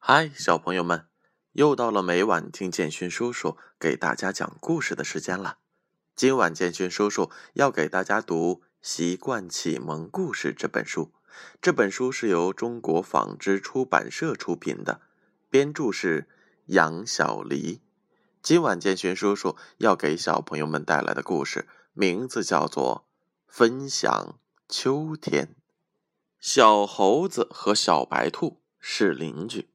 嗨，小朋友们，又到了每晚听建勋叔叔给大家讲故事的时间了。今晚建勋叔叔要给大家读《习惯启蒙故事》这本书。这本书是由中国纺织出版社出品的，编著是杨小黎。今晚建勋叔叔要给小朋友们带来的故事名字叫做《分享秋天》。小猴子和小白兔是邻居。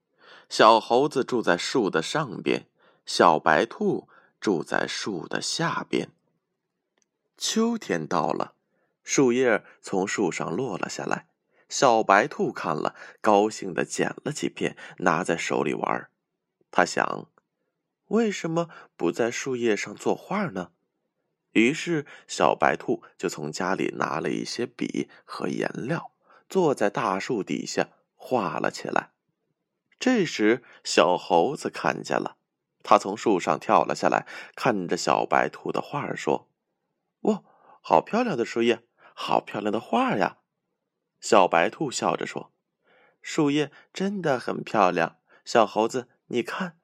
小猴子住在树的上边，小白兔住在树的下边。秋天到了，树叶从树上落了下来。小白兔看了，高兴的捡了几片，拿在手里玩。他想，为什么不在树叶上作画呢？于是，小白兔就从家里拿了一些笔和颜料，坐在大树底下画了起来。这时，小猴子看见了，他从树上跳了下来，看着小白兔的画说：“哇，好漂亮的树叶，好漂亮的画呀！”小白兔笑着说：“树叶真的很漂亮。”小猴子，你看。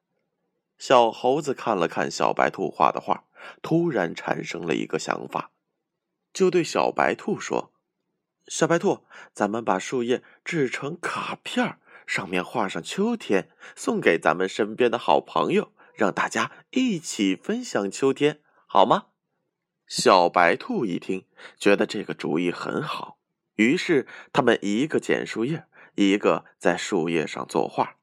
小猴子看了看小白兔画的画，突然产生了一个想法，就对小白兔说：“小白兔，咱们把树叶制成卡片儿。”上面画上秋天，送给咱们身边的好朋友，让大家一起分享秋天，好吗？小白兔一听，觉得这个主意很好，于是他们一个捡树叶，一个在树叶上作画。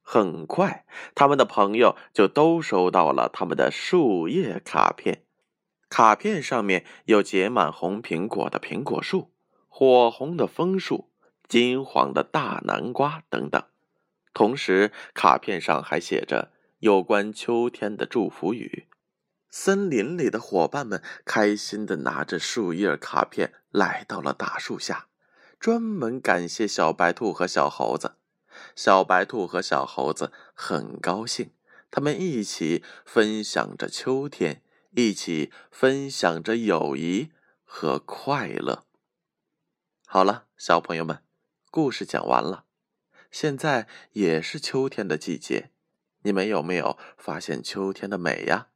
很快，他们的朋友就都收到了他们的树叶卡片。卡片上面有结满红苹果的苹果树，火红的枫树。金黄的大南瓜等等，同时卡片上还写着有关秋天的祝福语。森林里的伙伴们开心的拿着树叶卡片来到了大树下，专门感谢小白兔和小猴子。小白兔和小猴子很高兴，他们一起分享着秋天，一起分享着友谊和快乐。好了，小朋友们。故事讲完了，现在也是秋天的季节，你们有没有发现秋天的美呀？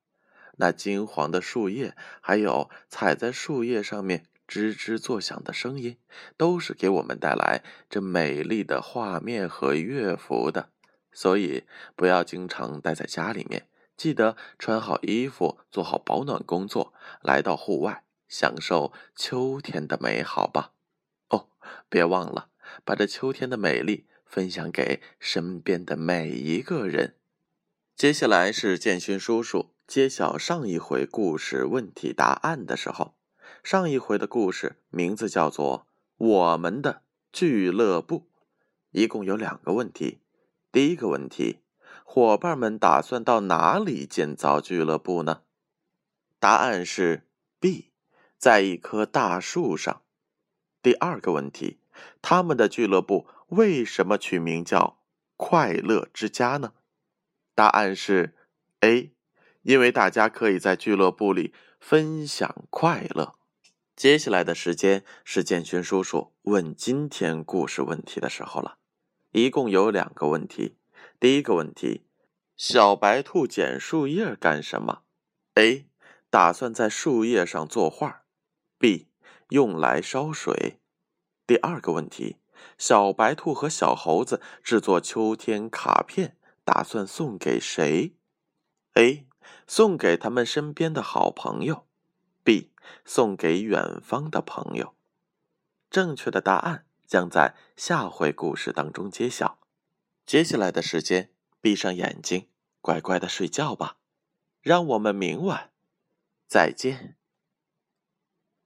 那金黄的树叶，还有踩在树叶上面吱吱作响的声音，都是给我们带来这美丽的画面和乐符的。所以，不要经常待在家里面，记得穿好衣服，做好保暖工作，来到户外，享受秋天的美好吧。哦，别忘了。把这秋天的美丽分享给身边的每一个人。接下来是建勋叔叔揭晓上一回故事问题答案的时候。上一回的故事名字叫做《我们的俱乐部》，一共有两个问题。第一个问题，伙伴们打算到哪里建造俱乐部呢？答案是 B，在一棵大树上。第二个问题。他们的俱乐部为什么取名叫“快乐之家”呢？答案是 A，因为大家可以在俱乐部里分享快乐。接下来的时间是建勋叔叔问今天故事问题的时候了，一共有两个问题。第一个问题：小白兔捡树叶干什么？A，打算在树叶上作画。B，用来烧水。第二个问题：小白兔和小猴子制作秋天卡片，打算送给谁？A. 送给他们身边的好朋友。B. 送给远方的朋友。正确的答案将在下回故事当中揭晓。接下来的时间，闭上眼睛，乖乖的睡觉吧。让我们明晚再见。